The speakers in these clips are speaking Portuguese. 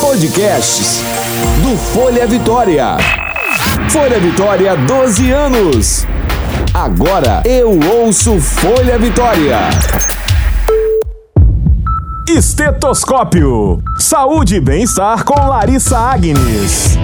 Podcasts do Folha Vitória. Folha Vitória, 12 anos. Agora eu ouço Folha Vitória. Estetoscópio. Saúde e bem-estar com Larissa Agnes.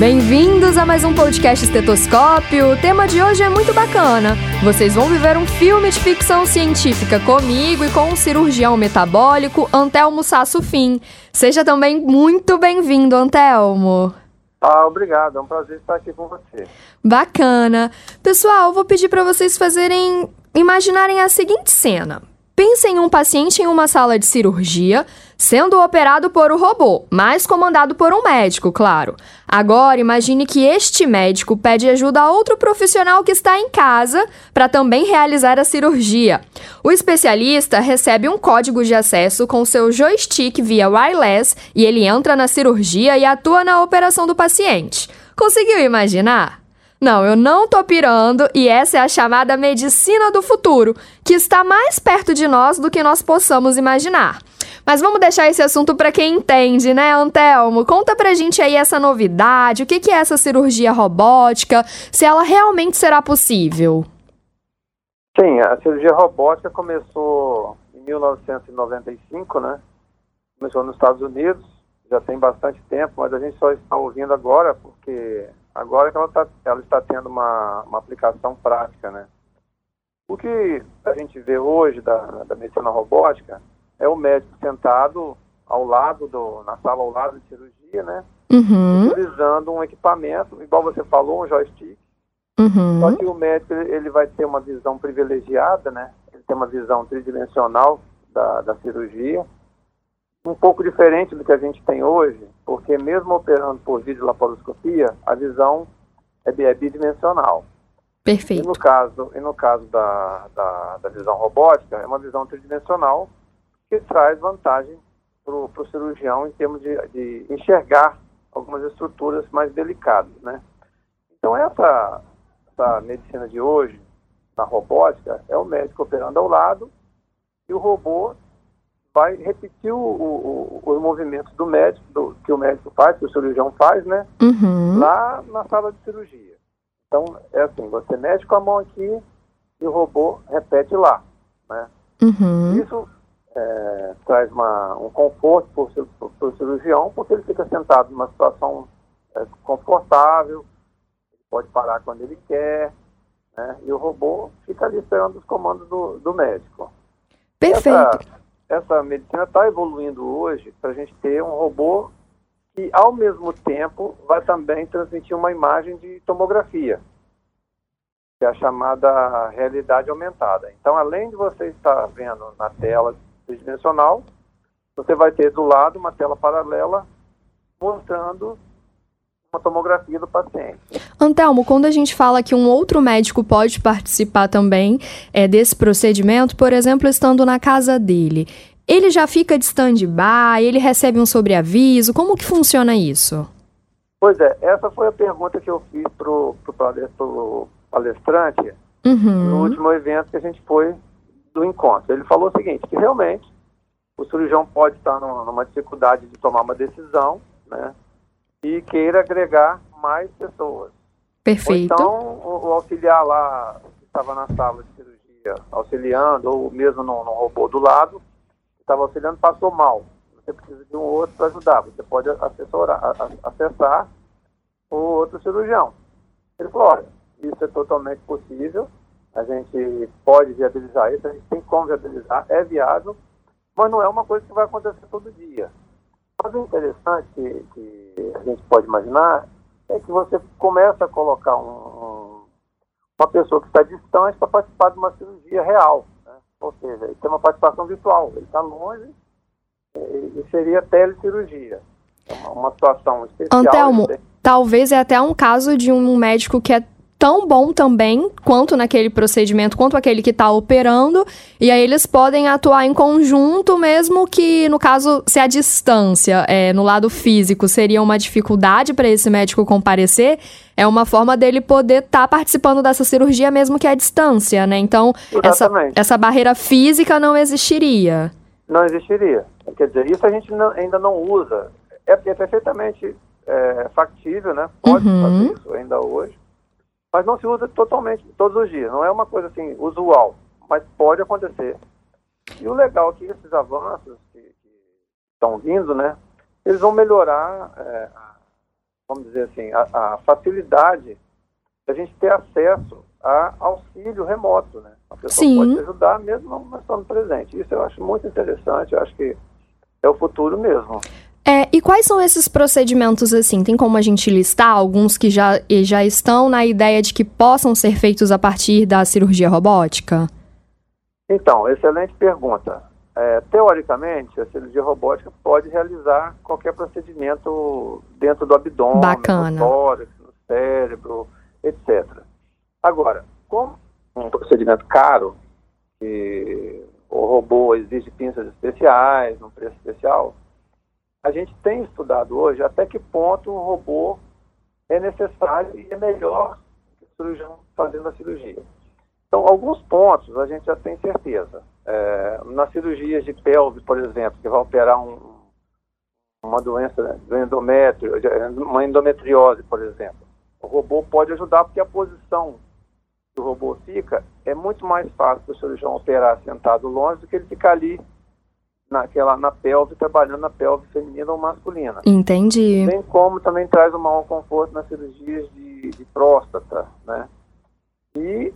Bem-vindos a mais um podcast Estetoscópio. O tema de hoje é muito bacana. Vocês vão viver um filme de ficção científica comigo e com o cirurgião metabólico Antelmo Sasso Fim. Seja também muito bem-vindo, Antelmo. Ah, obrigado. É um prazer estar aqui com você. Bacana. Pessoal, vou pedir para vocês fazerem imaginarem a seguinte cena. Pense em um paciente em uma sala de cirurgia, sendo operado por um robô, mas comandado por um médico, claro. Agora, imagine que este médico pede ajuda a outro profissional que está em casa para também realizar a cirurgia. O especialista recebe um código de acesso com seu joystick via wireless e ele entra na cirurgia e atua na operação do paciente. Conseguiu imaginar? Não, eu não tô pirando e essa é a chamada medicina do futuro, que está mais perto de nós do que nós possamos imaginar. Mas vamos deixar esse assunto para quem entende, né, Antelmo? Conta pra gente aí essa novidade, o que, que é essa cirurgia robótica, se ela realmente será possível. Sim, a cirurgia robótica começou em 1995, né? Começou nos Estados Unidos, já tem bastante tempo, mas a gente só está ouvindo agora porque Agora que ela, tá, ela está tendo uma, uma aplicação prática, né? O que a gente vê hoje da, da medicina robótica é o médico sentado ao lado do, na sala ao lado de cirurgia, né? Uhum. Utilizando um equipamento, igual você falou, um joystick. Uhum. Só que o médico ele vai ter uma visão privilegiada, né? Ele tem uma visão tridimensional da, da cirurgia um pouco diferente do que a gente tem hoje, porque mesmo operando por videolaparoscopia, a visão é, é bidimensional. Perfeito. E no caso, e no caso da, da, da visão robótica, é uma visão tridimensional que traz vantagem para o cirurgião em termos de, de enxergar algumas estruturas mais delicadas, né? Então essa, essa medicina de hoje, na robótica, é o médico operando ao lado e o robô vai repetir o, o, os movimentos do médico, do, que o médico faz, que o cirurgião faz, né? Uhum. Lá na sala de cirurgia. Então, é assim, você mexe com a mão aqui e o robô repete lá, né? Uhum. Isso é, traz uma, um conforto para o cirurgião, porque ele fica sentado numa situação é, confortável, pode parar quando ele quer, né? E o robô fica ali esperando os comandos do, do médico. Perfeito. Essa, essa medicina está evoluindo hoje para a gente ter um robô que, ao mesmo tempo, vai também transmitir uma imagem de tomografia, que é a chamada realidade aumentada. Então, além de você estar vendo na tela tridimensional, você vai ter do lado uma tela paralela mostrando uma tomografia do paciente. Antelmo, quando a gente fala que um outro médico pode participar também é, desse procedimento, por exemplo, estando na casa dele, ele já fica de stand-by, ele recebe um sobreaviso, como que funciona isso? Pois é, essa foi a pergunta que eu fiz para o palestrante uhum. no último evento que a gente foi do encontro. Ele falou o seguinte, que realmente o cirurgião pode estar numa dificuldade de tomar uma decisão, né? e queira agregar mais pessoas. Perfeito. Ou então, o, o, auxiliar lá, que estava na sala de cirurgia, auxiliando, ou mesmo no, no robô do lado, estava auxiliando, passou mal. Você precisa de um outro para ajudar. Você pode assessorar, acessar o outro cirurgião. Ele falou, olha, isso é totalmente possível, a gente pode viabilizar isso, a gente tem como viabilizar, é viável, mas não é uma coisa que vai acontecer todo dia. Mas o interessante que, que, a gente pode imaginar é que você começa a colocar um, uma pessoa que está distante para participar de uma cirurgia real. Né? Ou seja, ele tem uma participação virtual. Ele está longe e seria telecirurgia. É uma, uma situação especial. Antelmo, talvez é até um caso de um médico que é tão bom também quanto naquele procedimento, quanto aquele que está operando, e aí eles podem atuar em conjunto, mesmo que, no caso, se a distância é, no lado físico seria uma dificuldade para esse médico comparecer, é uma forma dele poder estar tá participando dessa cirurgia mesmo que à distância, né? Então, essa, essa barreira física não existiria. não existiria. Quer dizer, isso a gente não, ainda não usa. É, é perfeitamente é, factível, né? Pode uhum. fazer isso ainda hoje, mas não se usa totalmente todos os dias. Não é uma coisa assim usual, mas pode acontecer. E o legal é que esses avanços que, que estão vindo, né? Eles vão melhorar, é, vamos dizer assim, a, a facilidade da gente ter acesso a auxílio remoto, né? A pessoa Sim. pode ajudar mesmo não estando presente. Isso eu acho muito interessante, eu acho que é o futuro mesmo. É, e quais são esses procedimentos assim? Tem como a gente listar alguns que já, já estão na ideia de que possam ser feitos a partir da cirurgia robótica? Então, excelente pergunta. É, teoricamente, a cirurgia robótica pode realizar qualquer procedimento dentro do abdômen, Bacana. no tórax, no cérebro, etc. Agora, como um procedimento caro, que o robô exige pinças especiais, num preço especial, a gente tem estudado hoje até que ponto o robô é necessário e é melhor que o cirurgião fazendo a cirurgia. Então, alguns pontos a gente já tem certeza. É, nas cirurgias de pelve, por exemplo, que vai operar um, uma doença do endométrio, uma endometriose, por exemplo, o robô pode ajudar porque a posição que o robô fica é muito mais fácil para o cirurgião operar sentado longe do que ele ficar ali naquela, na pelve, trabalhando na pelve feminina ou masculina. Entendi. Bem como também traz um maior conforto nas cirurgias de, de próstata, né? E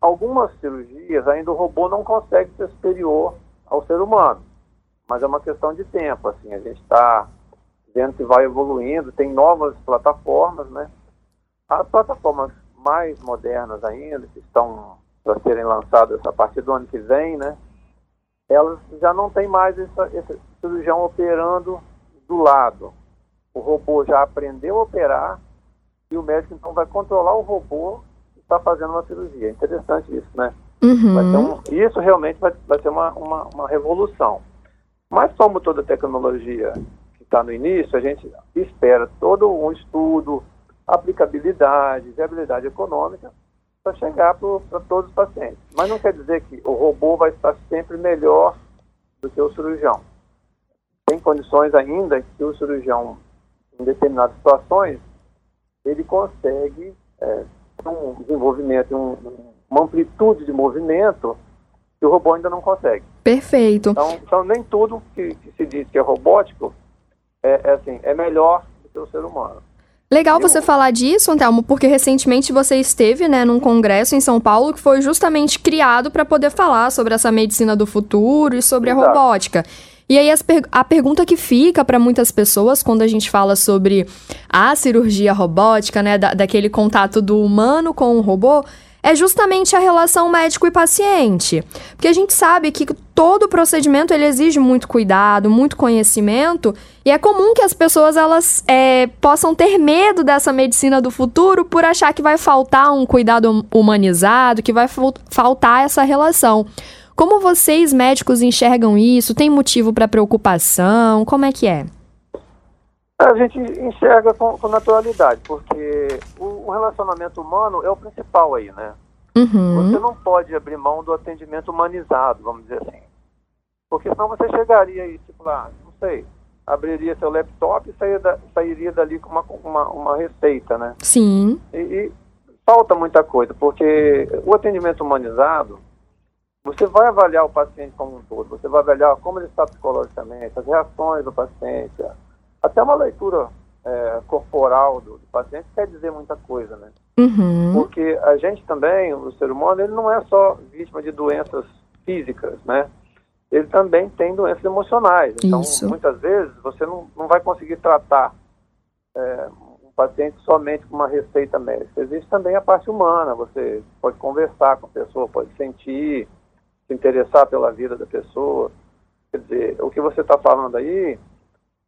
algumas cirurgias ainda o robô não consegue ser superior ao ser humano, mas é uma questão de tempo, assim, a gente está vendo que vai evoluindo, tem novas plataformas, né? As plataformas mais modernas ainda, que estão para serem lançadas a partir do ano que vem, né? Elas já não tem mais essa, esse cirurgião operando do lado. O robô já aprendeu a operar e o médico então vai controlar o robô que está fazendo uma cirurgia. É interessante isso, né? Uhum. Um, isso realmente vai, vai ser uma, uma, uma revolução. Mas como toda tecnologia que está no início, a gente espera todo um estudo, aplicabilidade, viabilidade econômica para chegar para todos os pacientes. Mas não quer dizer que o robô vai estar sempre melhor do que o cirurgião. Tem condições ainda que o cirurgião, em determinadas situações, ele consegue é, um desenvolvimento, um, uma amplitude de movimento que o robô ainda não consegue. Perfeito. Então, então nem tudo que, que, se diz que é robótico é, é, assim, é melhor do que o ser humano. Legal você falar disso, Antelmo, porque recentemente você esteve, né, num congresso em São Paulo que foi justamente criado para poder falar sobre essa medicina do futuro e sobre Exato. a robótica. E aí per a pergunta que fica para muitas pessoas quando a gente fala sobre a cirurgia robótica, né, da daquele contato do humano com o robô, é justamente a relação médico e paciente. Porque a gente sabe que todo procedimento ele exige muito cuidado, muito conhecimento, e é comum que as pessoas elas é, possam ter medo dessa medicina do futuro por achar que vai faltar um cuidado humanizado, que vai faltar essa relação. Como vocês médicos enxergam isso? Tem motivo para preocupação? Como é que é? A gente enxerga com, com naturalidade, porque o, o, relacionamento humano é o principal aí, né? Uhum. Você não pode abrir mão do atendimento humanizado, vamos dizer assim. Porque senão você chegaria aí, tipo lá, não sei, abriria seu laptop e sairia, da, sairia dali com uma, uma, uma, receita, né? Sim. E, e falta muita coisa, porque o atendimento humanizado, você vai avaliar o paciente como um todo, você vai avaliar como ele está psicologicamente, as reações do paciente, até uma leitura é, corporal do, do, paciente quer dizer muita coisa, né? Uhum. Porque a gente também, o ser humano, ele não é só vítima de doenças físicas, né? Ele também tem doenças emocionais. Então, Isso. muitas vezes, você não, não vai conseguir tratar é, um paciente somente com uma receita médica. Existe também a parte humana. Você pode conversar com a pessoa, pode sentir, se interessar pela vida da pessoa. Quer dizer, o que você está falando aí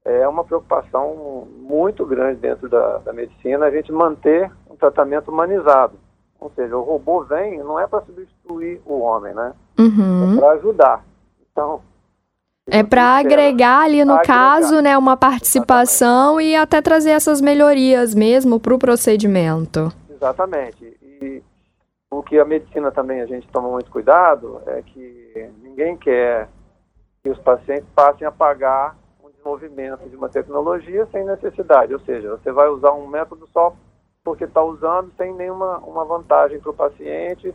é uma preocupação muito grande dentro da, da medicina a gente manter um tratamento humanizado. Ou seja, o robô vem não é para substituir o homem, né? Uhum. É para ajudar. Então. É para agregar ali, no agregar. caso, né, uma participação Exatamente. e até trazer essas melhorias mesmo para o procedimento. Exatamente. E o que a medicina também a gente toma muito cuidado é que ninguém quer que os pacientes passem a pagar desenvolvimento de uma tecnologia sem necessidade, ou seja, você vai usar um método só porque está usando sem nenhuma uma vantagem para o paciente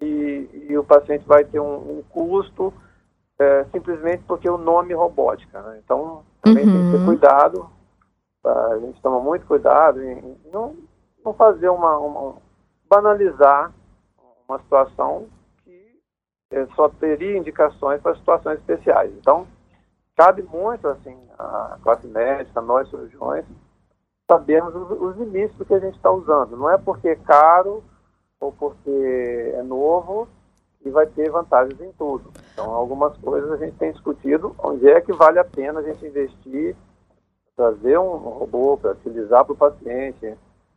e, e, o paciente vai ter um, um custo é, simplesmente porque o nome robótica. Né? Então, também uhum. tem que ter uhum. cuidado, a gente toma muito cuidado em, não, não fazer uma, uma, banalizar uma situação que é, só teria indicações para situações especiais. Então, cabe muito assim a classe médica, nós cirurgiões, sabemos os, os limites do que a gente está usando. Não é porque é caro ou porque é novo e vai ter vantagens em tudo. Então, algumas coisas a gente tem discutido onde é que vale a pena a gente investir, trazer um robô para utilizar para o paciente.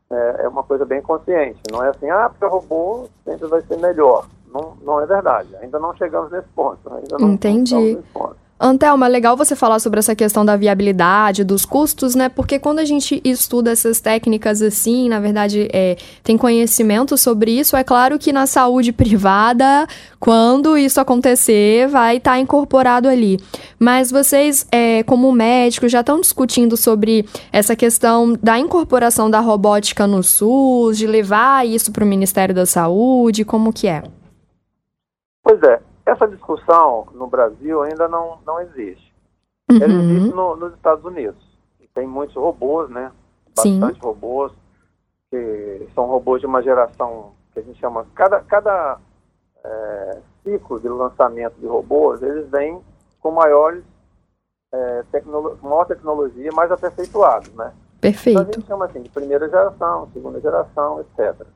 É, é, uma coisa bem consciente. Não é assim, ah, porque o robô sempre vai ser melhor. Não, não é verdade. Ainda não chegamos nesse ponto. Ainda não Entendi. Nesse ponto. Antelma, legal você falar sobre essa questão da viabilidade, dos custos, né? Porque quando a gente estuda essas técnicas assim, na verdade, é, tem conhecimento sobre isso, é claro que na saúde privada, quando isso acontecer, vai estar tá incorporado ali. Mas vocês, é, como médicos, já estão discutindo sobre essa questão da incorporação da robótica no SUS, de levar isso para o Ministério da Saúde, como que é? Pois é, essa discussão no Brasil ainda não, não existe. Uhum. Ela existe no, nos Estados Unidos. Tem muitos robôs, né? Bastante Sim. robôs, que são robôs de uma geração que a gente chama. Cada, cada é, ciclo de lançamento de robôs, eles vêm com maiores é, maior tecnologia, mais aperfeiçoados, né? Perfeito. Então a gente chama assim de primeira geração, segunda geração, etc.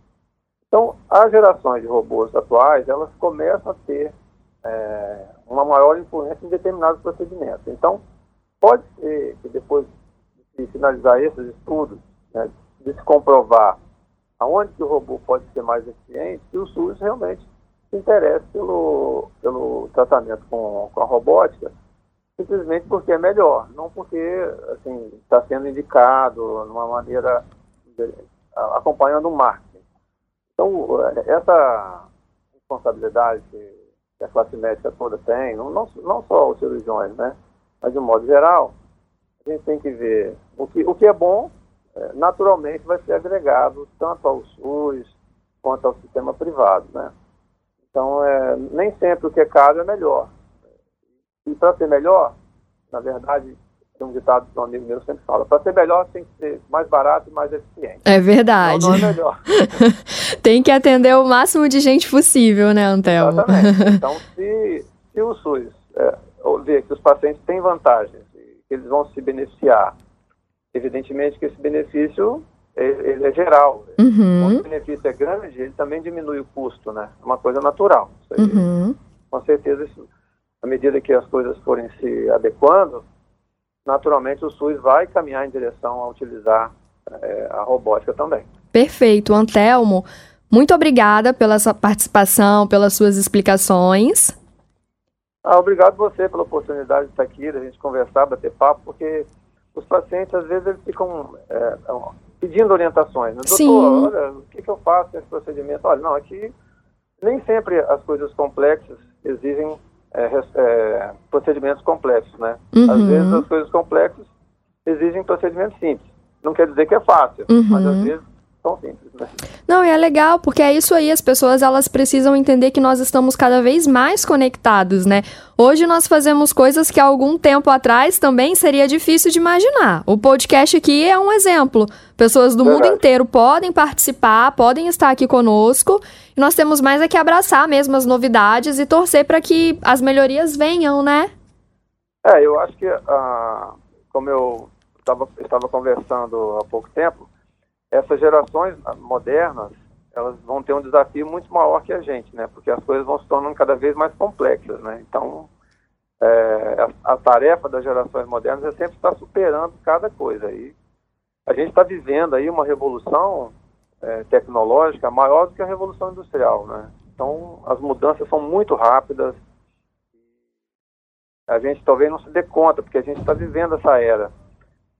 Então, as gerações de robôs atuais, elas começam a ter é, uma maior influência em determinados procedimentos. Então, pode ser que depois de finalizar esses estudos, né, de se comprovar aonde que o robô pode ser mais eficiente, que o SUS realmente se interesse pelo, pelo tratamento com, com a robótica, simplesmente porque é melhor, não porque assim está sendo indicado de uma maneira acompanhando o marketing. Então, essa responsabilidade que a classe médica toda tem, não, não, só os cirurgiões, né? Mas de um modo geral, a gente tem que ver o que, o que é bom, é, naturalmente vai ser agregado tanto ao SUS quanto ao sistema privado, né? Então, é, nem sempre o que é caro é melhor. E para ser melhor, na verdade, um ditado que um amigo meu sempre fala, para ser melhor tem que ser mais barato e mais eficiente. É verdade. Não, não é melhor. tem que atender o máximo de gente possível, né, Antelmo? Exatamente. Então, se, se o SUS é, ver que os pacientes têm vantagens, que eles vão se beneficiar, evidentemente que esse benefício ele, ele é geral. Uhum. Quando o benefício é grande, ele também diminui o custo, né? É uma coisa natural. Aí, uhum. Com certeza, isso, à medida que as coisas forem se adequando, naturalmente o SUS vai caminhar em direção a utilizar é, a robótica também. Perfeito. Antelmo, muito obrigada pela sua participação, pelas suas explicações. Ah, obrigado você pela oportunidade de estar aqui, da gente conversar, bater papo, porque os pacientes, às vezes, eles ficam é, pedindo orientações. Né? Doutor, Sim. olha, o que, que eu faço nesse procedimento? Olha, não, aqui nem sempre as coisas complexas exigem é, é, procedimentos complexos, né? Uhum. Às vezes as coisas complexas exigem procedimentos simples. Não quer dizer que é fácil, uhum. mas às vezes são simples, né? Não, e é legal, porque é isso aí, as pessoas elas precisam entender que nós estamos cada vez mais conectados, né? Hoje nós fazemos coisas que há algum tempo atrás também seria difícil de imaginar. O podcast aqui é um exemplo. Pessoas do Verdade. mundo inteiro podem participar, podem estar aqui conosco. E nós temos mais é que abraçar mesmo as novidades e torcer para que as melhorias venham, né? É, eu acho que, ah, como eu estava conversando há pouco tempo, essas gerações modernas, elas vão ter um desafio muito maior que a gente, né? Porque as coisas vão se tornando cada vez mais complexas, né? Então, é, a, a, tarefa das gerações modernas é sempre estar superando cada coisa. E a gente está vivendo aí uma revolução é, tecnológica maior do que a revolução industrial, né? Então, as mudanças são muito rápidas. A gente talvez não se dê conta, porque a gente está vivendo essa era.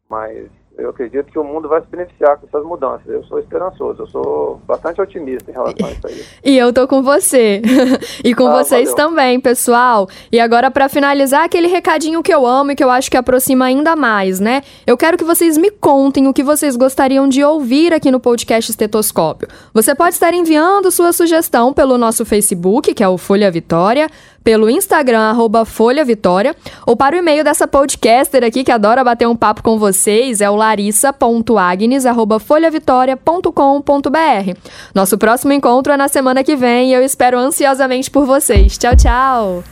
Mas eu acredito que o mundo vai se beneficiar com essas mudanças. Eu sou esperançoso, eu sou bastante otimista em relação a isso aí. E eu tô com você. e com ah, vocês valeu. também, pessoal. E agora, para finalizar, aquele recadinho que eu amo e que eu acho que aproxima ainda mais, né? Eu quero que vocês me contem o que vocês gostariam de ouvir aqui no podcast Estetoscópio. Você pode estar enviando sua sugestão pelo nosso Facebook, que é o Folha Vitória, pelo Instagram, arroba Folha Vitória, ou para o e-mail dessa podcaster aqui que adora bater um papo com vocês, é o larissa.agnes, arroba folhavitória.com.br. Nosso próximo encontro é na semana que vem e eu espero ansiosamente por vocês. Tchau, tchau!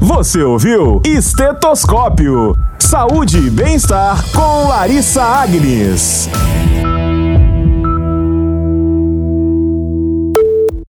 Você ouviu Estetoscópio. Saúde e bem-estar com Larissa Agnes.